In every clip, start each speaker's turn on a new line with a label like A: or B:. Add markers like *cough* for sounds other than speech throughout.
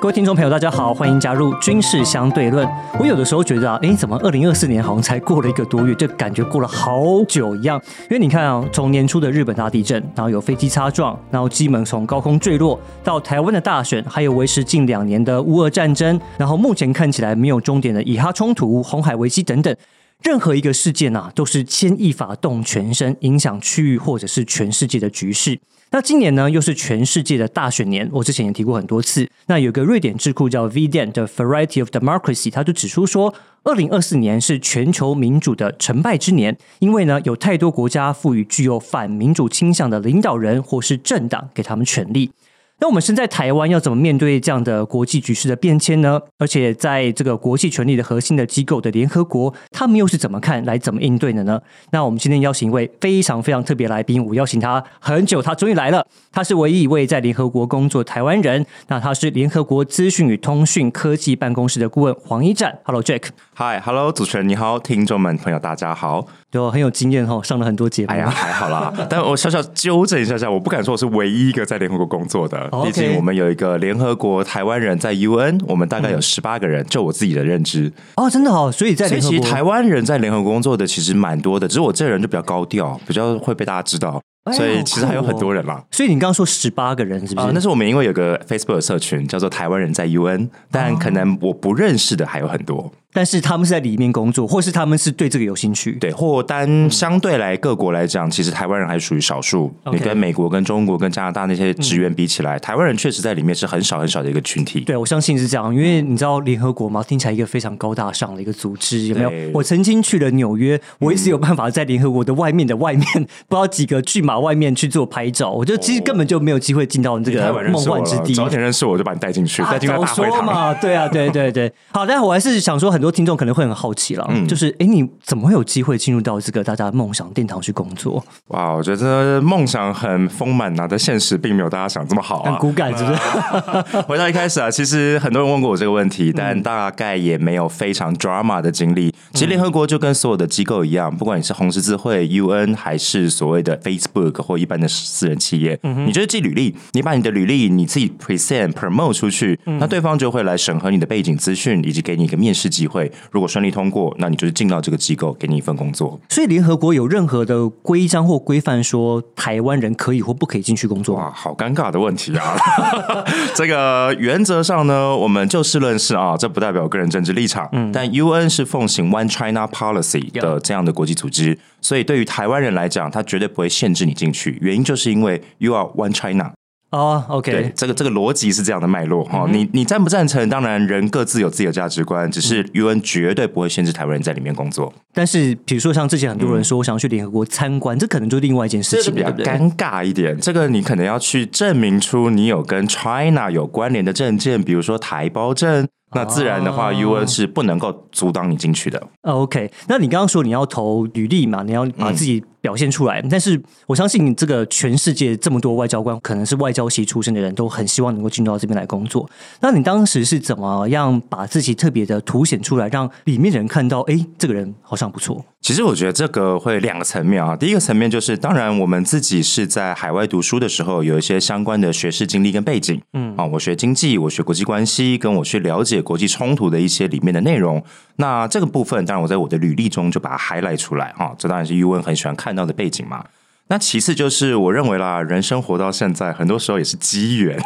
A: 各位听众朋友，大家好，欢迎加入军事相对论。我有的时候觉得啊，哎，怎么二零二四年好像才过了一个多月，就感觉过了好久一样？因为你看啊，从年初的日本大地震，然后有飞机擦撞，然后机门从高空坠落，到台湾的大选，还有维持近两年的乌俄战争，然后目前看起来没有终点的以哈冲突、红海危机等等。任何一个事件呐，都是牵一发动全身，影响区域或者是全世界的局势。那今年呢，又是全世界的大选年。我之前也提过很多次。那有个瑞典智库叫 VDen 的 Variety of Democracy，他就指出说，二零二四年是全球民主的成败之年，因为呢，有太多国家赋予具有反民主倾向的领导人或是政党给他们权力。那我们身在台湾，要怎么面对这样的国际局势的变迁呢？而且在这个国际权力的核心的机构的联合国，他们又是怎么看，来怎么应对的呢？那我们今天邀请一位非常非常特别来宾，我邀请他很久，他终于来了。他是唯一一位在联合国工作台湾人。那他是联合国资讯与通讯科技办公室的顾问黄一战。Hello Jack。
B: Hi，Hello，主持人你好，听众们朋友大家好。
A: 对，很有经验哈，上了很多节目。
B: 哎呀，还好啦。*laughs* 但我小小纠正一下下，我不敢说我是唯一一个在联合国工作的。毕竟我们有一个联合国台湾人在 UN，我们大概有十八个人，就我自己的认知。
A: 哦，真的哦，所以在
B: 其实台湾人在联合国工作的其实蛮多的，只是我这个人就比较高调，比较会被大家知道。所以其实还有很多人啦。
A: 所以你刚刚说十八个人是不是？
B: 那是我们因为有个 Facebook 社群叫做台湾人在 UN，但可能我不认识的还有很多。
A: 但是他们是在里面工作，或是他们是对这个有兴趣？
B: 对，或单相对来各国来讲，其实台湾人还属于少数。你跟美国、跟中国、跟加拿大那些职员比起来，台湾人确实在里面是很少很少的一个群体。
A: 对，我相信是这样，因为你知道联合国嘛，听起来一个非常高大上的一个组织，有没有？我曾经去了纽约，我一直有办法在联合国的外面的外面，不知道几个巨马外面去做拍照。我觉得其实根本就没有机会进到这个梦幻之地。
B: 早点认识我就把你带进去，带进大会堂
A: 嘛。对啊，对对对。好，但我还是想说，很多听众可能会很。好奇了，就是哎，你怎么会有机会进入到这个大家梦想殿堂去工作？
B: 哇，我觉得梦想很丰满呐，但现实并没有大家想这么好，
A: 很骨感，是不是？*laughs*
B: 回到一开始啊，其实很多人问过我这个问题，但大概也没有非常 drama 的经历。其实联合国就跟所有的机构一样，不管你是红十字会、UN 还是所谓的 Facebook 或一般的私人企业，你就是寄履历，你把你的履历你自己 present promote 出去，那对方就会来审核你的背景资讯，以及给你一个面试机会。如果顺利。通过，那你就是进到这个机构，给你一份工作。
A: 所以联合国有任何的规章或规范说台湾人可以或不可以进去工作？
B: 哇，好尴尬的问题啊！*laughs* 这个原则上呢，我们就事论事啊，这不代表个人政治立场。嗯，但 UN 是奉行 One China Policy 的这样的国际组织，所以对于台湾人来讲，他绝对不会限制你进去。原因就是因为 You are One China。
A: 哦，OK，
B: 对，这个这个逻辑是这样的脉络哈。你你赞不赞成？当然，人各自有自己的价值观，只是 UN 绝对不会限制台湾人在里面工作。
A: 但是，比如说像之前很多人说，我想要去联合国参观，这可能就另外一件事情，
B: 比较尴尬一点。这个你可能要去证明出你有跟 China 有关联的证件，比如说台胞证。那自然的话，UN 是不能够阻挡你进去的。
A: OK，那你刚刚说你要投履历嘛？你要把自己表现出来。但是我相信，这个全世界这么多外交官，可能是外交系出身的人都很希望能够进入到这边来工作。那你当时是怎么样把自己特别的凸显出来，让里面的人看到？哎，这个人好像不错。
B: 其实我觉得这个会两个层面啊。第一个层面就是，当然我们自己是在海外读书的时候，有一些相关的学士经历跟背景。嗯，啊，我学经济，我学国际关系，跟我去了解国际冲突的一些里面的内容。那这个部分，当然我在我的履历中就把它 highlight 出来哈。这当然是 U N 很喜欢看到的背景嘛。那其次就是，我认为啦，人生活到现在，很多时候也是机缘。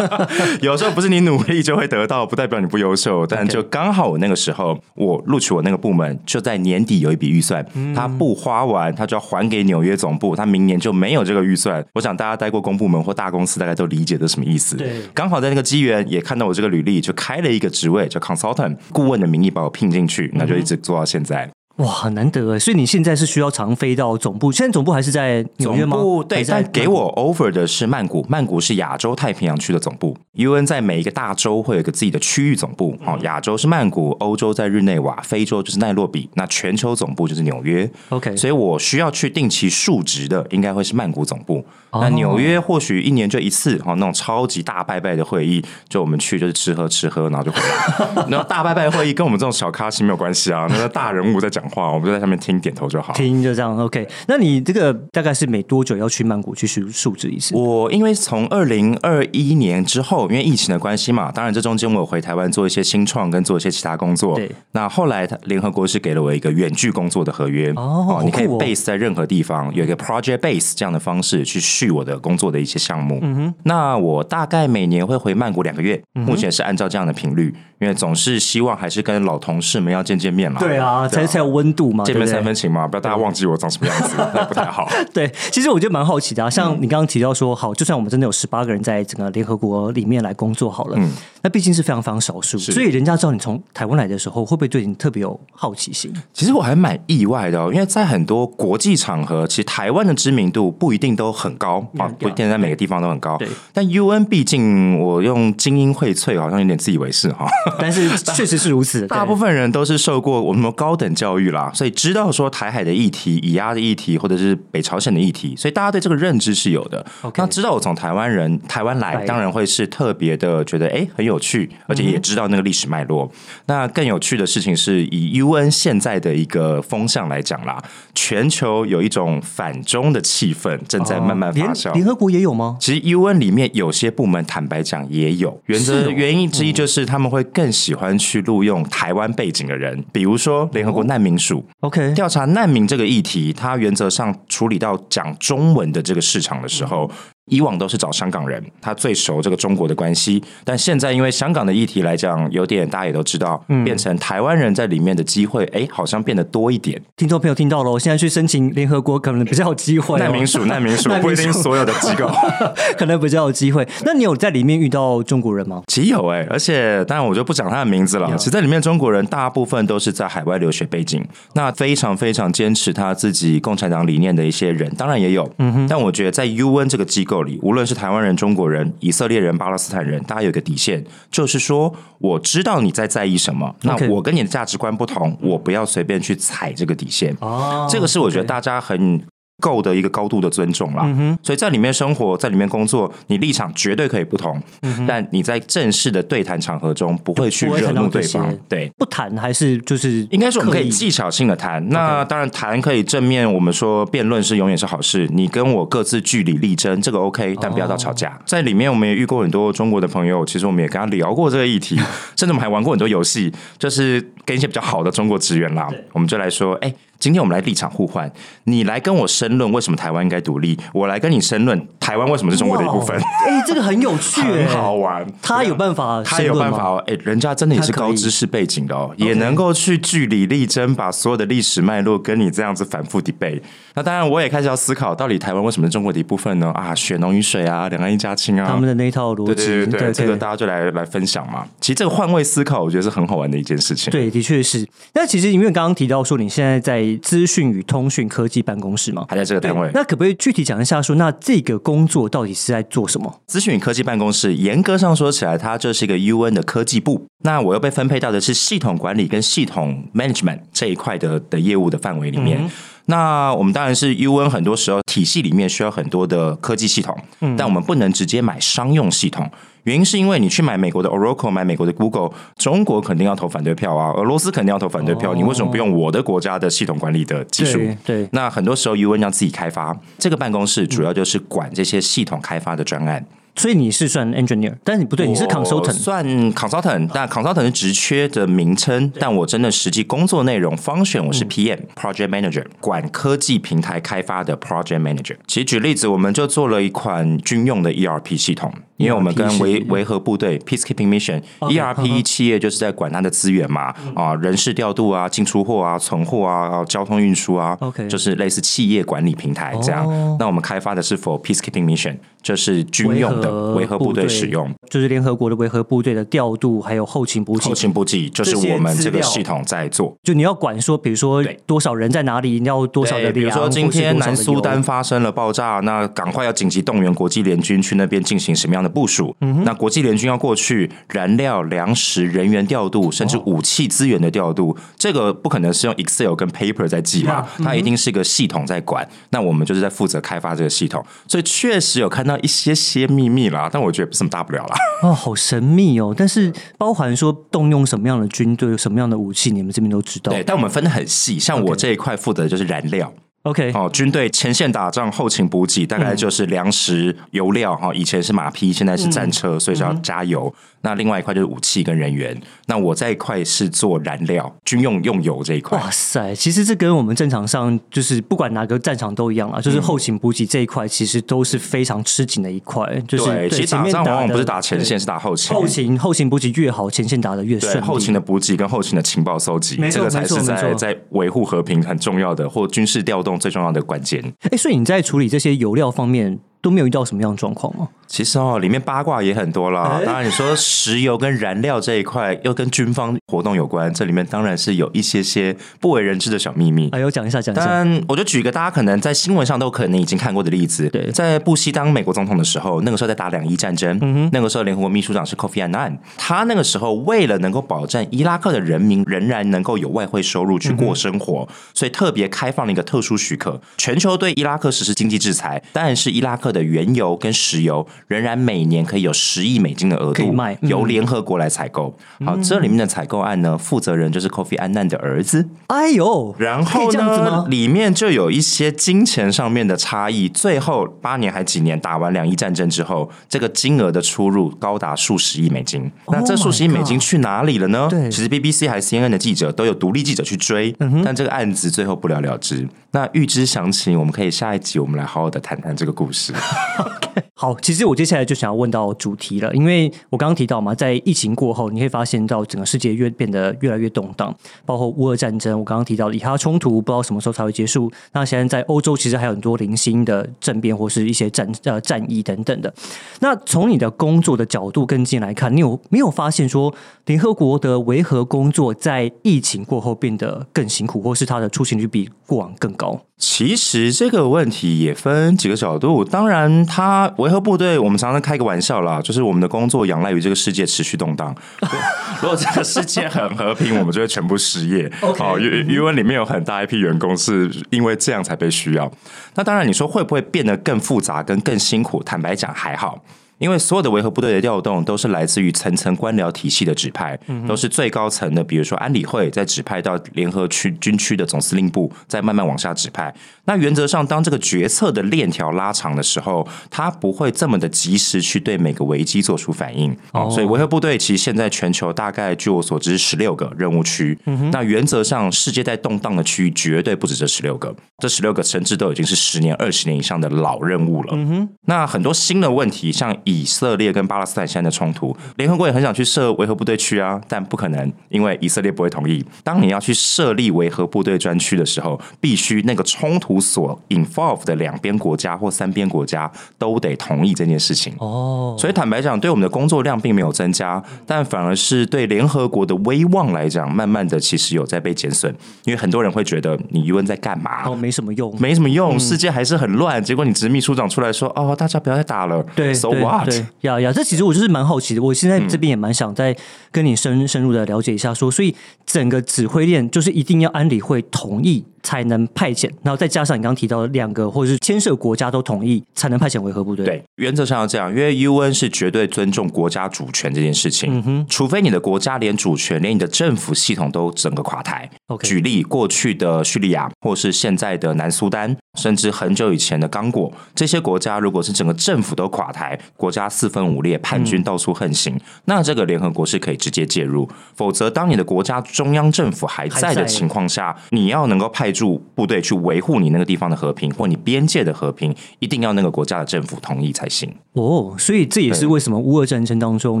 B: *laughs* 有时候不是你努力就会得到，不代表你不优秀。但就刚好我那个时候，我录取我那个部门，就在年底有一笔预算，他不花完，他就要还给纽约总部，他明年就没有这个预算。我想大家待过公部门或大公司，大概都理解这什么意思。
A: 对，
B: 刚好在那个机缘，也看到我这个履历，就开了一个职位，叫 consultant 顾问的名义把我聘进去，那就一直做到现在。
A: 哇，很难得哎！所以你现在是需要常飞到总部，现在总部还是在纽约吗？
B: 对，但给我 offer 的是曼谷，曼谷是亚洲太平洋区的总部。UN 在每一个大洲会有一个自己的区域总部，哦，亚洲是曼谷，欧洲在日内瓦，非洲就是奈洛比，那全球总部就是纽约。
A: OK，
B: 所以我需要去定期述职的，应该会是曼谷总部。那纽约或许一年就一次，哦，那种超级大拜拜的会议，就我们去就是吃喝吃喝，然后就回来。*laughs* 然后大拜拜会议跟我们这种小咖是没有关系啊，那个大人物在讲。话，我们就在上面听点头就好。
A: 听就这样，OK。那你这个大概是每多久要去曼谷去述述职一次？
B: 我因为从二零二一年之后，因为疫情的关系嘛，当然这中间我有回台湾做一些新创跟做一些其他工作。
A: 对，
B: 那后来联合国是给了我一个远距工作的合约
A: 哦
B: 你可以 base 在任何地方，有一个 project base 这样的方式去续我的工作的一些项目。嗯哼，那我大概每年会回曼谷两个月，
A: 嗯
B: 目前是按照这样的频率，因为总是希望还是跟老同事们要见见面嘛。
A: 对啊，才才有温度嘛，
B: 见面三分情嘛，不要大家忘记我长什么样子，*laughs* 那不太好。
A: 对，其实我就蛮好奇的啊，像你刚刚提到说，好，就算我们真的有十八个人在整个联合国里面来工作好了，
B: 嗯
A: 那毕竟是非常非常少数，所以人家知道你从台湾来的时候，会不会对你特别有好奇心？
B: 其实我还蛮意外的哦，因为在很多国际场合，其实台湾的知名度不一定都很高啊不一定在每个地方都很高
A: 对。
B: 但 UN 毕竟我用精英荟萃，好像有点自以为是哈。
A: 但是确实是如此，*laughs*
B: 大部
A: 分
B: 分人都是受过我们高等教育啦，所以知道说台海的议题、以压的议题，或者是北朝鲜的议题，所以大家对这个认知是有的。那知道我从台湾人台湾来，当然会是特别的觉得哎很有趣，而且也知道那个历史脉络。那更有趣的事情是以 UN 现在的一个风向来讲啦，全球有一种反中的气氛正在慢慢发酵。
A: 联合国也有吗？
B: 其实 UN 里面有些部门，坦白讲也有原则，
A: 哦
B: 原因之一就是他们会更喜欢去录用台湾背景的人，比如说联合国难民署
A: OK，
B: 调查难民这个议题，它原则上处理到讲中文的这个市场的时候。以往都是找香港人，他最熟这个中国的关系。但现在因为香港的议题来讲，有点大家也都知道，变成台湾人在里面的机会，哎，好像变得多一点。
A: 听众朋友听到了，我现在去申请联合国可能比较有机会、哦。*laughs*
B: 难民署，难民署
A: 难民署
B: 不一定所有的机构。*laughs*
A: 可能比较有机会。那你有在里面遇到中国人吗？
B: 其实有哎、而且当然我就不讲他的名字了。其实在里面中国人大部分都是在海外留学背景，那非常非常坚持他自己共产党理念的一些人，当然也有。嗯哼。但我觉得在 UN 这个机构里，无论是台湾人、中国人、以色列人、巴勒斯坦人，大家有一个底线，就是说我知道你在在意什么，那我跟你的价值观不同，我不要随便去踩这个底线。
A: 哦
B: 这个是我觉得大家很够的一个高度的尊重啦。
A: 嗯
B: 所以在里面生活，在里面工作，你立场绝对可以不同，但你在正式的对谈场合中不会去惹怒对方
A: 些。
B: 对。
A: 不谈还是就是
B: 应该说我们可以技巧性的谈，那当然谈可以正面，我们说辩论是永远是好事。你跟我各自据理力争，这个 OK，但不要到吵架。
A: 哦
B: 在里面我们也遇过很多中国的朋友，其实我们也跟他聊过这个议题，*laughs* 甚至我们还玩过很多游戏，就是跟一些比较好的中国职员啦，我们就来说，哎、今天我们来立场互换，你来跟我申论为什么台湾应该独立，我来跟你申论台湾为什么是中国的一部分，
A: 哇 *laughs* 哎、这个很有趣、哎
B: 很好玩。
A: 他有办法，
B: 他有办法。哦，哎、人家真的也是高知识背景的哦，也能够去据理力争，把所有的历史脉络跟你这样子反复 debate。那当然，我也开始要思考，到底台湾为什么是中国的一部分呢？啊，血浓于水啊，两岸一家亲啊，
A: 他们的那一套逻
B: 对
A: 辑，
B: 对对对，这个大家就来来分享嘛。其实这个换位思考，我觉得是很好玩的一件事情。
A: 对，的确是。那其实因为刚刚提到说你现在在资讯与通讯科技办公室吗，
B: 还在这个单位，
A: 那可不可以具体讲一下说，那这个工作到底是在做什么？
B: 资讯与科技办公室，严格上说起来，它就是一个 UN 的科技部。那我又被分配到的是系统管理跟系统 management 这一块的的业务的范围里面。那我们当然是 UN，很多时候体系里面需要很多的科技系统，但我们不能直接买商用系统。原因是因为你去买美国的 Oracle，买美国的 Google，中国肯定要投反对票啊，俄罗斯肯定要投反对票，
A: 哦
B: 你为什么不用我的国家的系统管理的技术？
A: 对对
B: 那很多时候 UN 要自己开发，这个办公室主要就是管这些系统开发的专案。
A: 所以你是算 engineer，但是你不对，你是 consultant。
B: 算 consultant，但 consultant 是职缺的名称，但我真的实际工作内容方选我是 PM、project manager，管科技平台开发的 project manager。其实举例子，我们就做了一款军用的 ERP 系统，因为我们跟维维和部队 peacekeeping mission，ERP 企业就是在管它的资源嘛，啊，人事调度啊，进出货啊，存货啊，交通运输啊
A: OK
B: 就是类似企业管理平台这样。
A: 哦。
B: 那我们开发的是 for peacekeeping mission，就是军用的维和部队使用。
A: 就是联合国的维和部队的调度，还有后勤补给
B: 后。勤补给就是我们这个系统在做。
A: 就你要管说，比如说多少人在哪里，你要多少的，
B: 比如，说今天南苏丹发生了爆炸，那赶快要紧急动员国际联军去那边进行什么样的部署？
A: 嗯
B: 那国际联军要过去，燃料、粮食、人员调度，甚至
A: 哦
B: 武器资源的调度，这个不可能是用 Excel 跟 Paper 在记嘛它一定是一个系统在管。那我们就是在负责开发这个系统，所以确实有看到一些些秘密啦，但我觉得不是什么大不了啦。*laughs*
A: 哦，好神秘哦！但是包含说动用什么样的军队、什么样的武器，你们这边都知道。
B: 对，但我们分的很细，像我这一块负责的就是燃料。
A: OK，
B: 哦，军队前线打仗，后勤补给，大概就是粮食、油料哈。以前是马匹，现在是战车，所以要加油。那另外一块就是武器跟人员。那我这一块是做燃料、军用用油这一块。
A: 哇塞，其实这跟我们战场上就是不管哪个战场都一样啊，就是后勤补给这一块其实都是非常吃紧的一块。就是
B: 其实打仗往往不是打前线，是打后勤。
A: 后勤后勤补给越好，前线打的越顺。
B: 后勤的补给跟后勤的情报搜集，这个才是在在维护和平很重要的，或军事调动最重要的关键。
A: 哎，所以你在处理这些油料方面。都没有遇到什么样的状况吗？
B: 其实哦，里面八卦也很多啦。当然，你说石油跟燃料这一块又跟军方活动有关，这里面当然是有一些些不为人知的小秘密。
A: 哎，有讲一下，讲一下。
B: 但我就举一个大家可能在新闻上都可能已经看过的例子。
A: 对，
B: 在布希当美国总统的时候，那个时候在打两伊战争。嗯哼，那个时候联合国秘书长是 Kofi Annan，他那个时候为了能够保证伊拉克的人民仍然能够有外汇收入去过生活，所以特别开放了一个特殊许可，全球对伊拉克实施经济制裁，但是伊拉克的原油跟石油仍然每年可以有十亿美金的额度由联合国来采购。好，这里面的采购案呢，负责人就是 Kofi Annan 的儿子。
A: 哎呦，
B: 然后呢，里面就有一些金钱上面的差异。最后八年还几年打完两伊战争之后，这个金额的出入高达数十亿美金。那这数十亿美金去哪里了呢？
A: 对，
B: 其实 BBC 还是 CNN 的记者都有独立记者去追，但这个案子最后不了了之。那预知详情，我们可以下一集我们来好好的谈谈这个故事。*laughs* okay. *laughs*
A: 好，其实我接下来就想要问到主题了，因为我刚刚提到嘛，在疫情过后，你会发现到整个世界越变得越来越动荡，包括乌俄战争，我刚刚提到以哈冲突，不知道什么时候才会结束。那现在在欧洲，其实还有很多零星的政变或是一些战呃战役等等的。那从你的工作的角度跟进来看，你有没有发现说，联合国的维和工作在疫情过后变得更辛苦，或是它的出勤率比过往更高？
B: 其实这个问题也分几个角度。当然，它维和部队，我们常常开个玩笑啦，就是我们的工作仰赖于这个世界持续动荡。*laughs* 如果这个世界很和平，我们就会全部失业。
A: 哦，
B: 因因为里面有很大一批员工是因为这样才被需要。那当然，你说会不会变得更复杂、跟更辛苦？坦白讲，还好。因为所有的维和部队的调动都是来自于层层官僚体系的指派，都是最高层的，比如说安理会，在指派到联合区军区的总司令部，再慢慢往下指派。那原则上，当这个决策的链条拉长的时候，它不会这么的及时去对每个危机做出反应。哦，所以维和部队其实现在全球大概据我所知十六个任务区。那原则上，世界在动荡的区域绝对不止这十六个，这十六个甚至都已经是十年、二十年以上的老任务了。嗯哼，那很多新的问题，像以色列跟巴勒斯坦现在的冲突，联合国也很想去设维和部队区啊，但不可能，因为以色列不会同意。当你要去设立维和部队专区的时候，必须那个冲突所 involve 的两边国家或三边国家都得同意这件事情。哦，所以坦白讲，对我们的工作量并没有增加，但反而是对联合国的威望来讲，慢慢的其实有在被减损。因为很多人会觉得你余文在干嘛？
A: 哦，没什么用，
B: 没什么用，世界还是很乱。结果你执秘书长出来说：“哦，大家不要再打了。”
A: 对
B: ，so what？
A: 呀呀，这其实我就是蛮好奇的。我现在这边也蛮想再跟你深深入的了解一下，说，所以整个指挥链就是一定要安理会同意。才能派遣，然后再加上你刚刚提到的两个或者是牵涉国家都同意，才能派遣维和部队。
B: 对，原则上要这样，因为 UN 是绝对尊重国家主权这件事情。嗯哼，除非你的国家连主权、连你的政府系统都整个垮台。
A: OK，
B: 举例过去的叙利亚，或是现在的南苏丹，甚至很久以前的刚果，这些国家如果是整个政府都垮台，国家四分五裂，叛军到处横行，那这个联合国是可以直接介入。否则，当你的国家中央政府还在的情况下，你要能够派驻部队去维护你那个地方的和平，或你边界的和平，一定要那个国家的政府同意才行。
A: 哦，所以这也是为什么乌俄战争当中，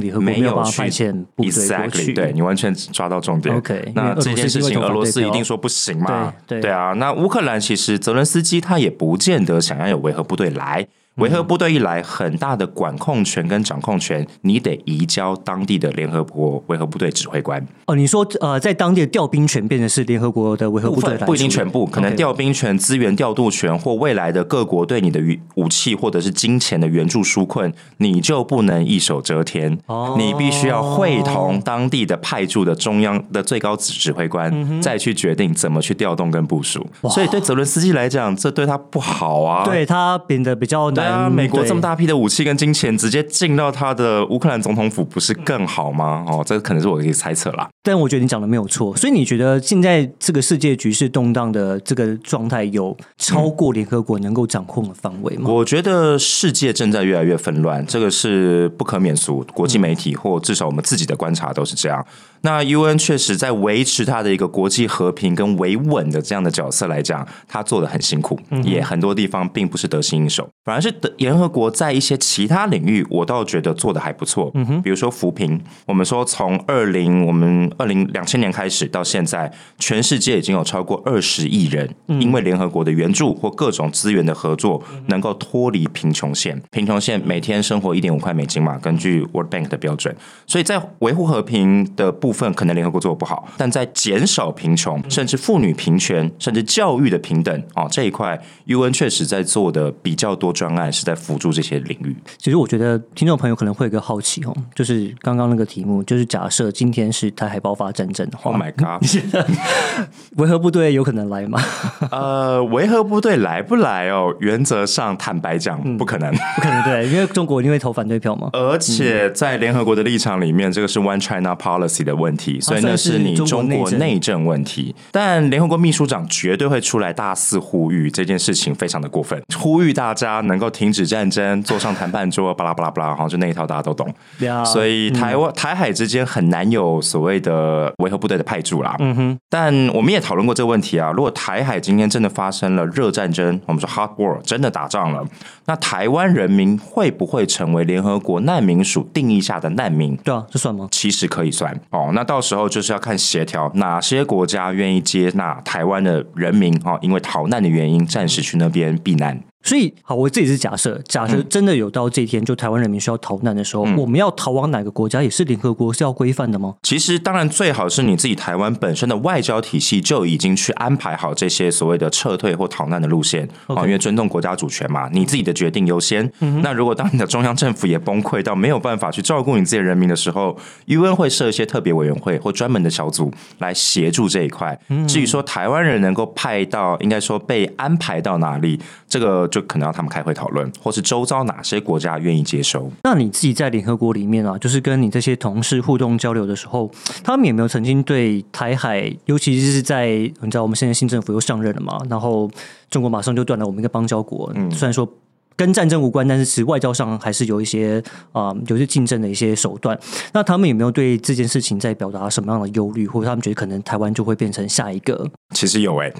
A: 联合国没有派遣部队过去。
B: 对你完全抓到重点。
A: OK，
B: 那这件事情俄罗斯一定说不行嘛？对对啊，那乌克兰其实泽伦斯基他也不见得想要有维和部队来。维和部队一来，很大的管控权跟掌控权，你得移交当地的联合国维和部队指挥官。
A: 哦，你说呃，在当地的调兵权变成是联合国的维和部队，
B: 不一定全部，可能调兵权、资源调度权或未来的各国对你的武器或者是金钱的援助纾困，你就不能一手遮天。哦，你必须要会同当地的派驻的中央的最高指挥官，再去决定怎么去调动跟部署。所以对泽伦斯基来讲，这对他不好啊，
A: 对他变得比较难。兰，
B: 美国这么大批的武器跟金钱直接进到他的乌克兰总统府，不是更好吗？哦，这可能是我的一个猜测啦。
A: 但我觉得你讲的没有错，所以你觉得现在这个世界局势动荡的这个状态，有超过联合国能够掌控的范围吗？
B: 我觉得世界正在越来越纷乱，这个是不可免俗。国际媒体或至少我们自己的观察都是这样。那 UN 确实在维持它的一个国际和平跟维稳的这样的角色来讲，它做的很辛苦，也很多地方并不是得心应手，反而是德联合国在一些其他领域，我倒觉得做的还不错。嗯哼，比如说扶贫，我们说从二零我们二零两千年开始到现在，全世界已经有超过二十亿人因为联合国的援助或各种资源的合作，能够脱离贫穷线。贫穷线每天生活一点五块美金嘛，根据 World Bank 的标准，所以在维护和平的部分，可能联合国做的不好，但在减少贫穷，甚至妇女平权，甚至教育的平等哦这一块，UN 确实在做的比较多专案，是在辅助这些领域。
A: 其实我觉得听众朋友可能会有个好奇哦，就是刚刚那个题目，就是假设今天是台海爆发战争的话
B: Oh my god！*laughs*
A: 维和部队有可能来吗？*laughs*
B: 呃，维和部队来不来哦？原则上坦白讲，不可能。
A: 不可能对，因为中国一定会投反对票嘛。
B: 而且在联合国的立场里面，这个是 One China Policy 的问题，所以那是你中国内政问题。但联合国秘书长绝对会出来大肆呼吁这件事情，非常的过分，呼吁大家能够停止战争，坐上谈判桌，巴拉巴拉巴拉，好像，就那一套大家都懂。
A: 呀
B: 所以台湾、台海之间很难有所谓的维和部队的派驻啦。嗯哼，但我们也讨论过这个问题啊。如果台海今天真的发生了热战争，我们说 hard war 真的打仗了，那台湾人民会不会成为联合国难民署定义下的难民？
A: 对啊，这算吗？
B: 其实可以算哦，那到时候就是要看协调哪些国家愿意接纳台湾的人民哦，因为逃难的原因暂时去那边避难。
A: 所以，好，我自己是假设，假设真的有到这一天，就台湾人民需要逃难的时候，我们要逃往哪个国家，也是联合国是要规范的吗？
B: 其实，当然最好是你自己台湾本身的外交体系就已经去安排好这些所谓的撤退或逃难的路线
A: 啊
B: 因为尊重国家主权嘛，你自己的决定优先。那如果当你的中央政府也崩溃到没有办法去照顾你自己的人民的时候，UN 会设一些特别委员会或专门的小组来协助这一块。至于说台湾人能够派到，应该说被安排到哪里，这个就可能要他们开会讨论，或是周遭哪些国家愿意接收。
A: 那你自己在联合国里面啊，就是跟你这些同事互动交流的时候，他们有没有曾经对台海，尤其是在你知道我们现在新政府又上任了嘛，然后中国马上就断了我们一个邦交国，嗯虽然说。跟战争无关，但是其实外交上还是有一些啊、有些竞争的一些手段。那他们有没有对这件事情在表达什么样的忧虑，或者他们觉得可能台湾就会变成下一个？
B: 其实有诶、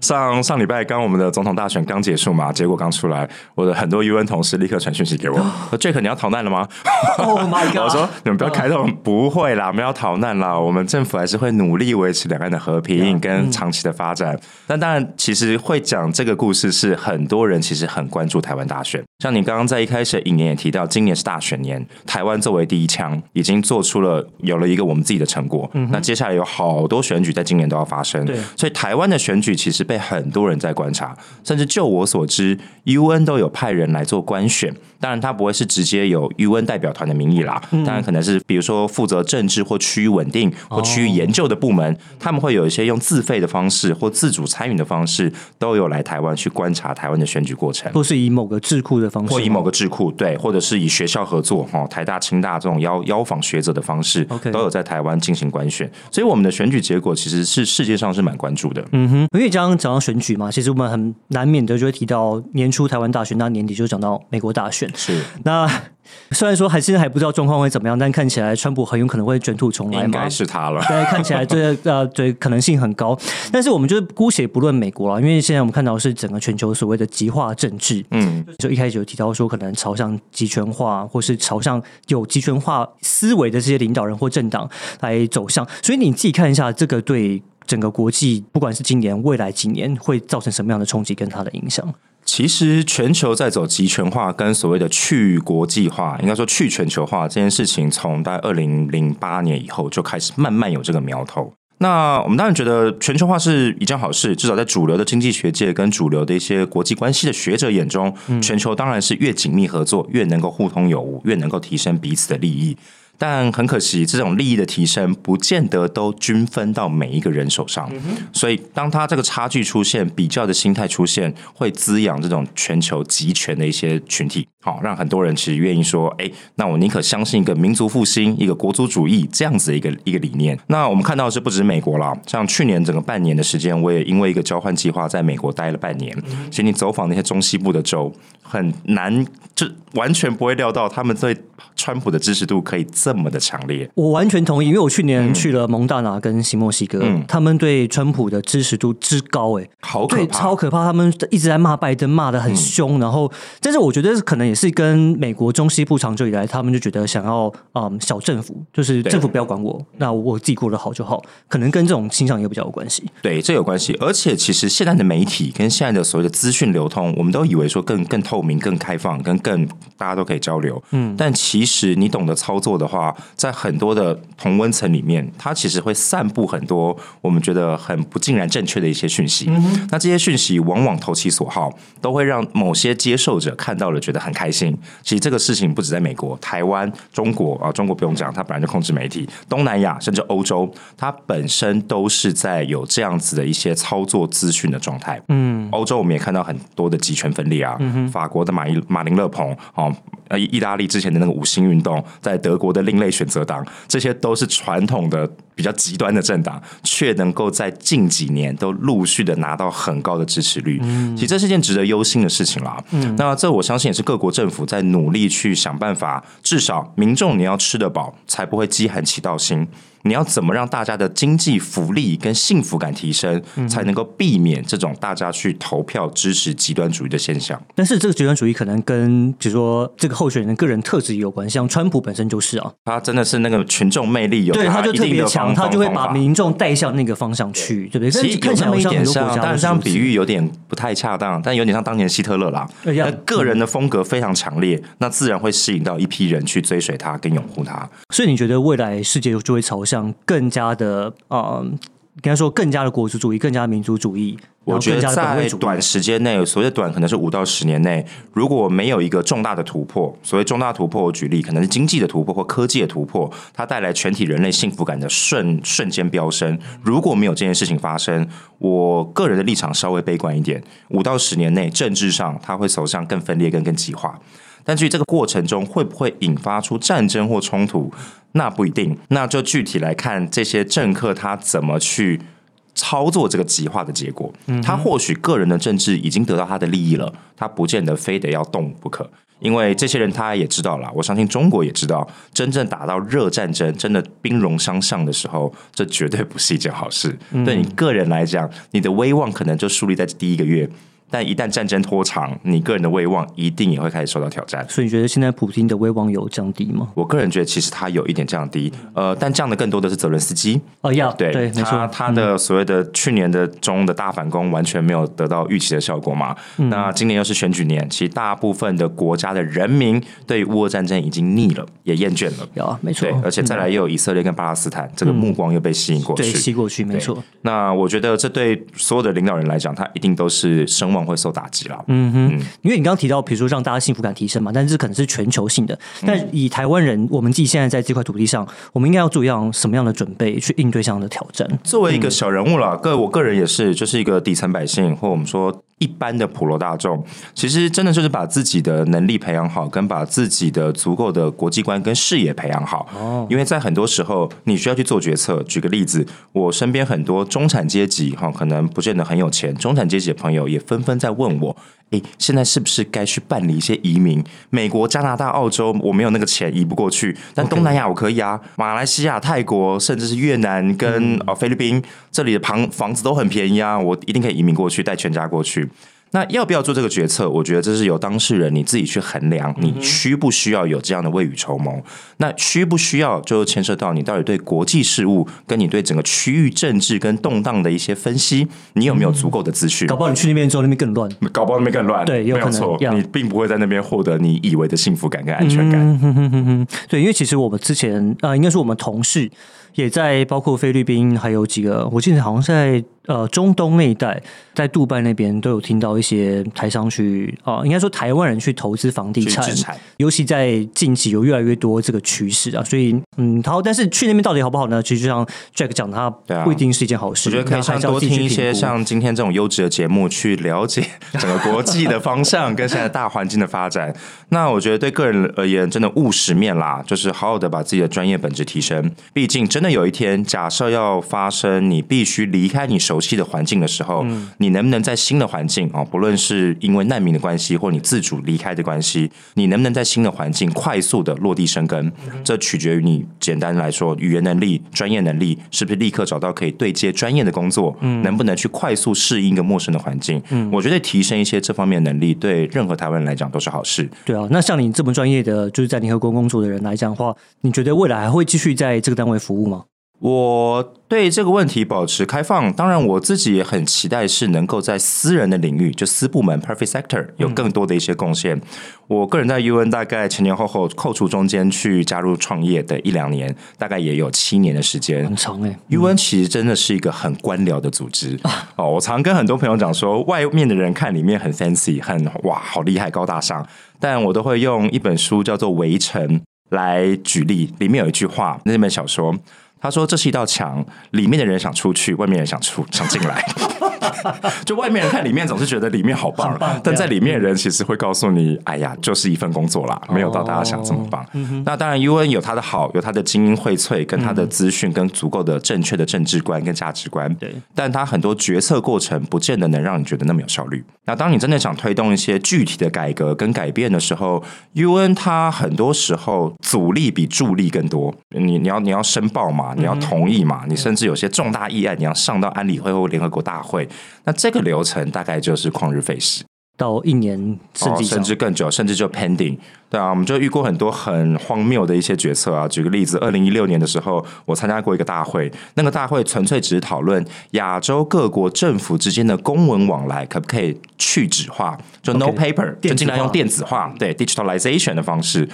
B: 上上礼拜刚我们的总统大选刚结束嘛，结果刚出来，我的很多 UN 同事立刻传讯息给我，说 Jack 你要逃难了吗
A: ？Oh my god！*laughs*
B: 我说你们不要开动，不会啦，我们要逃难啦，我们政府还是会努力维持两岸的和平跟长期的发展。但当然，其实会讲这个故事是很多人其实很关注台湾大选。像你刚刚在一开始的引言也提到，今年是大选年，台湾作为第一枪，已经做出了有了一个我们自己的成果。那接下来有好多选举在今年都要发生，
A: 对
B: 所以台湾的选举其实被很多人在观察，甚至就我所知，UN 都有派人来做官选。当然，他不会是直接有 UN 代表团的名义啦，当然可能是比如说负责政治或区域稳定或区域研究的部门，他们会有一些用自费的方式或自主参与的方式，都有来台湾去观察台湾的选举过程。
A: 或是以某个智库的方式，
B: 或以某个智库对，或者是以学校合作哈，台大、清大这种邀邀访学者的方式
A: OK
B: 都有在台湾进行官选，所以我们的选举结果其实是世界上是蛮关注的。
A: 嗯哼，因为刚刚讲到选举嘛，其实我们很难免的就会提到年初台湾大选，那年底就讲到美国大选。
B: 是，
A: 那 *laughs* 虽然说还现在还不知道状况会怎么样，但看起来川普很有可能会卷土重来嘛
B: 应该。是他了。*laughs*
A: 对，看起来这呃对可能性很高，但是我们就是姑且不论美国了，因为现在我们看到是整个全球所谓的极化政治，
B: 嗯，
A: 就一开始有提到说可能朝向集权化，或是朝向有集权化思维的这些领导人或政党来走向，所以你自己看一下这个对整个国际，不管是今年、未来几年会造成什么样的冲击跟它的影响。
B: 其实全球在走集权化跟所谓的去国际化，应该说去全球化这件事情，从大概二零零八年以后就开始慢慢有这个苗头。那我们当然觉得全球化是一件好事，至少在主流的经济学界跟主流的一些国际关系的学者眼中，全球当然是越紧密合作，越能够互通有无，越能够提升彼此的利益。但很可惜，这种利益的提升不见得都均分到每一个人手上。所以，当他这个差距出现，比较的心态出现，会滋养这种全球集权的一些群体。好，让很多人其实愿意说，哎，那我宁可相信一个民族复兴、一个国族主义这样子的一个一个理念。那我们看到是不止美国了，像去年整个半年的时间，我也因为一个交换计划在美国待了半年。其实你走访那些中西部的州，很难，就完全不会料到他们对川普的支持度可以这么的强烈。
A: 我完全同意，因为我去年去了蒙大拿跟新墨西哥，嗯他们对川普的支持度之高，哎，
B: 好可怕，
A: 超可怕！他们一直在骂拜登，骂的很凶。然后，但是我觉得可能。也是跟美国中西部长久以来，他们就觉得想要嗯小政府，就是政府不要管我，那我自己过得好就好，可能跟这种倾向也比较有关系。
B: 对，这有关系。而且其实现在的媒体跟现在的所谓的资讯流通，我们都以为说更更透明、更开放、跟更大家都可以交流。嗯，但其实你懂得操作的话，在很多的同温层里面，它其实会散布很多我们觉得很不尽然正确的一些讯息。那这些讯息往往投其所好，都会让某些接受者看到了觉得很。开心，其实这个事情不止在美国、台湾、中国啊，中国不用讲，它本来就控制媒体。东南亚甚至欧洲，它本身都是在有这样子的一些操作资讯的状态。嗯，欧洲我们也看到很多的集权分裂啊，法国的马伊马林勒蓬哦。呃，意大利之前的那个五星运动，在德国的另类选择党，这些都是传统的比较极端的政党，却能够在近几年都陆续的拿到很高的支持率。嗯，其实这是件值得忧心的事情啦。嗯，那这我相信也是各国政府在努力去想办法，至少民众你要吃得饱，才不会饥寒起盗心。你要怎么让大家的经济福利跟幸福感提升，才能够避免这种大家去投票支持极端主义的现象？
A: 但是这个极端主义可能跟比如说这个候选人个人特质有关，像川普本身就是啊，
B: 他真的是那个群众魅力有，
A: 对，
B: 他
A: 就特别强，他就会把民众带向那个方向去，对不对？
B: 其实
A: 看起来
B: 有一点
A: 像，
B: 当然这样比喻有点不太恰当，但有点像当年希特勒啦。那个人的风格非常强烈，那自然会吸引到一批人去追随他跟拥护他。
A: 所以你觉得未来世界就会朝向更加？的啊，应该说更加的国族主义，更加的民族主义。
B: 我觉得在短时间内，所谓的短可能是五到十年内，如果没有一个重大的突破，所谓重大突破，我举例可能是经济的突破或科技的突破，它带来全体人类幸福感的瞬瞬间飙升。如果没有这件事情发生，我个人的立场稍微悲观一点，五到十年内政治上它会走向更分裂、更更极化。但至于这个过程中会不会引发出战争或冲突，那不一定。那就具体来看这些政客他怎么去操作这个极化的结果。他或许个人的政治已经得到他的利益了，他不见得非得要动不可。因为这些人他也知道了，我相信中国也知道，真正打到热战争，真的兵戎相向的时候，这绝对不是一件好事。对你个人来讲，你的威望可能就树立在第一个月。但一旦战争拖长，你个人的威望一定也会开始受到挑战。
A: 所以你觉得现在普京的威望有降低吗？
B: 我个人觉得其实他有一点降低，呃，但降的更多的是泽伦斯基。
A: 哦，要
B: 对，
A: 对，没错，
B: 他的所谓的去年的中的大反攻完全没有得到预期的效果嘛。那今年又是选举年，其实大部分的国家的人民对乌俄战争已经腻了，也厌倦了。
A: 有，没错。
B: 对，而且再来又有以色列跟巴勒斯坦，这个目光又被吸引过去，
A: 吸过去，没错。
B: 那我觉得这对所有的领导人来讲，他一定都是声望会受打击了。
A: 嗯哼，因为你刚刚提到，比如说让大家幸福感提升嘛，但是可能是全球性的。但以台湾人，我们自己现在在这块土地上，我们应该要做一样什么样的准备去应对这样的挑战？
B: 作为一个小人物了，个我个人也是，就是一个底层百姓，或我们说。一般的普罗大众，其实真的就是把自己的能力培养好，跟把自己的足够的国际观跟视野培养好。哦，因为在很多时候，你需要去做决策。举个例子，我身边很多中产阶级哈，可能不见得很有钱，中产阶级的朋友也纷纷在问我：，诶，现在是不是该去办理一些移民？美国、加拿大、澳洲，我没有那个钱移不过去，但东南亚我可以啊，马来西亚、泰国，甚至是越南跟呃菲律宾，这里的房房子都很便宜啊，我一定可以移民过去，带全家过去。那要不要做这个决策？我觉得这是由当事人你自己去衡量，你需不需要有这样的未雨绸缪？那需不需要就牵涉到你到底对国际事务，跟你对整个区域政治跟动荡的一些分析，你有没有足够的资讯？
A: 搞不好你去那边之后，那边更乱；
B: 搞不好那边更乱，
A: 对，有可能
B: 你并不会在那边获得你以为的幸福感跟安全感。
A: 对，因为其实我们之前啊，应该是我们同事。也在包括菲律宾，还有几个，我记得好像在呃中东那一带，在杜拜那边都有听到一些台商去啊，应该说台湾人去投资房地产，尤其在近期有越来越多这个趋势啊，所以嗯，好，但是去那边到底好不好呢？其实就像 Jack 讲，他不一定是一件好事。
B: 我觉得可以像多听一些像今天这种优质的节目，去了解整个国际的方向跟现在大环境的发展。那我觉得对个人而言，真的务实面啦，就是好好的把自己的专业本质提升。毕竟，真的有一天，假设要发生你必须离开你熟悉的环境的时候，你能不能在新的环境啊，不论是因为难民的关系，或你自主离开的关系，你能不能在新的环境快速的落地生根？这取决于你简单来说，语言能力、专业能力是不是立刻找到可以对接专业的工作？嗯，能不能去快速适应一个陌生的环境？嗯，我觉得提升一些这方面能力，对任何台湾人来讲都是好事。
A: 对啊，那像你这么专业的，就是在联合国工作的人来讲的话，你觉得未来还会继续在这个单位服务吗？
B: 我对这个问题保持开放，当然我自己也很期待是能够在私人的领域，就私部门 （private sector） 有更多的一些贡献。我个人在 UN 大概前前后后扣除中间去加入创业的一两年，大概也有七年的时间，
A: 很长哎。
B: UN 其实真的是一个很官僚的组织哦。我常跟很多朋友讲说，外面的人看里面很 fancy，很哇，好厉害，高大上，但我都会用一本书叫做《围城》来举例，里面有一句话，那本小说。他说：“这是一道墙，里面的人想出去，外面人想出想进来。*laughs* 就外面人看里面，总是觉得里面好棒，但在里面人其实会告诉你：哎呀，就是一份工作啦，没有到大家想这么棒。那当然，UN 有它的好，有它的精英荟萃，跟它的资讯，跟足够的正确的政治观跟价值观。对，但它很多决策过程不见得能让你觉得那么有效率。那当你真的想推动一些具体的改革跟改变的时候，UN 它很多时候阻力比助力更多。你你要你要申报嘛？你要同意嘛？你甚至有些重大议案，你要上到安理会或联合国大会，那这个流程大概就是旷日费时，
A: 到一年甚至
B: 甚至更久，甚至就 pending。对啊，我们就遇过很多很荒谬的一些决策啊。举个例子，二零一六年的时候，我参加过一个大会，那个大会纯粹只是讨论亚洲各国政府之间的公文往来可不可以去纸化，就 no paper，就尽量用电子化，对 digitalization 的方式。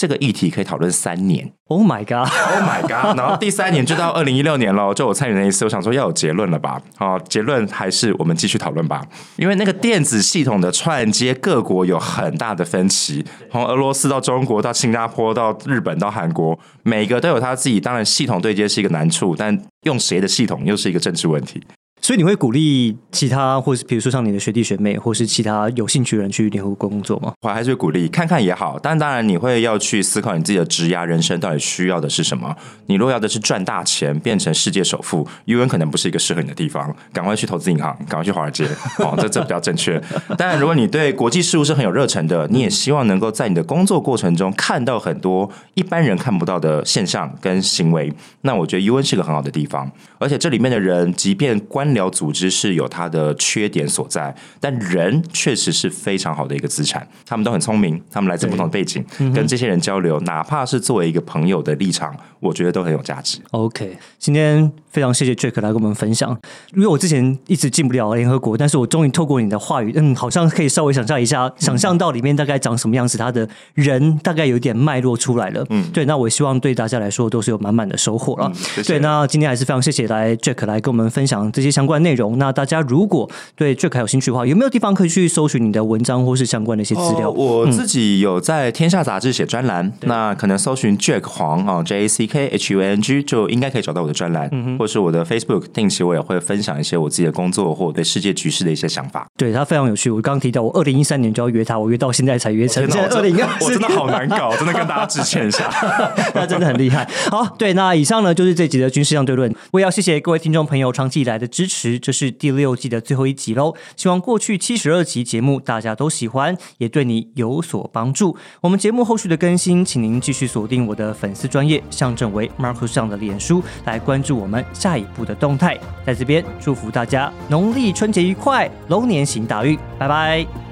B: 这个议题可以讨论三年。
A: Oh my god！Oh
B: my god！*laughs* 然后第三年就到二零一六年了，就我参与那一次，我想说要有结论了吧？好，结论还是我们继续讨论吧。因为那个电子系统的串接各国有很大的分歧，从俄罗斯到中国到新加坡到日本到韩国，每个都有他自己。当然，系统对接是一个难处，但用谁的系统又是一个政治问题。
A: 所以你会鼓励其他，或是比如说像你的学弟学妹，或是其他有兴趣的人去联合国工作吗？
B: 我还是会鼓励，看看也好。但当然，你会要去思考你自己的职涯人生到底需要的是什么。你若要的是赚大钱，变成世界首富，UN 可能不是一个适合你的地方。赶快去投资银行，赶快去华尔街。*laughs* 哦，这这比较正确。当然，如果你对国际事务是很有热忱的，你也希望能够在你的工作过程中看到很多一般人看不到的现象跟行为，那我觉得 UN 是个很好的地方。而且这里面的人，即便官僚组织是有它的缺点所在，但人确实是非常好的一个资产。他们都很聪明，他们来自不同的背景，跟这些人交流，哪怕是作为一个朋友的立场，我觉得都很有价值。
A: OK，今天非常谢谢 Jack 来跟我们分享。因为我之前一直进不了联合国，但是我终于透过你的话语，嗯，好像可以稍微想象一下，想象到里面大概长什么样子，他的人大概有点脉络出来了。嗯，对，那我希望对大家来说都是有满满的收获了。对，那今天还是非常谢谢来 Jack 来跟我们分享这些相关内容。那大家如果对 Jack 有兴趣的话，有没有地方可以去搜寻你的文章或是相关的一些资料？
B: 我自己有在天下杂志写专栏，那可能搜寻 Jack 黄啊 J A C K H U N G 就应该可以找到我的专栏，或是我的 Facebook，定期我也会分享一些我自己的工作或我对世界局势的一些想法。
A: 对他非常有趣。我刚刚提到我二零一三年就要约他，我约到现在才约成。现在 *laughs* 二零二，
B: 我真的好难搞，真的跟大家致歉一下。*laughs*
A: 那真的很厉害。好，对，那以上呢就是这集的军事相对论。我也要谢谢各位听众朋友长期以来的支持，这是第六季的最后一集喽。希望过去七十二集节目大家都喜欢，也对你有所帮助。我们节目后续的更新，请您继续锁定我的粉丝专业向正为 Marco 上的脸书来关注我们下一步的动态。在这边祝福大家农历春节愉快，龙年行大运，拜拜。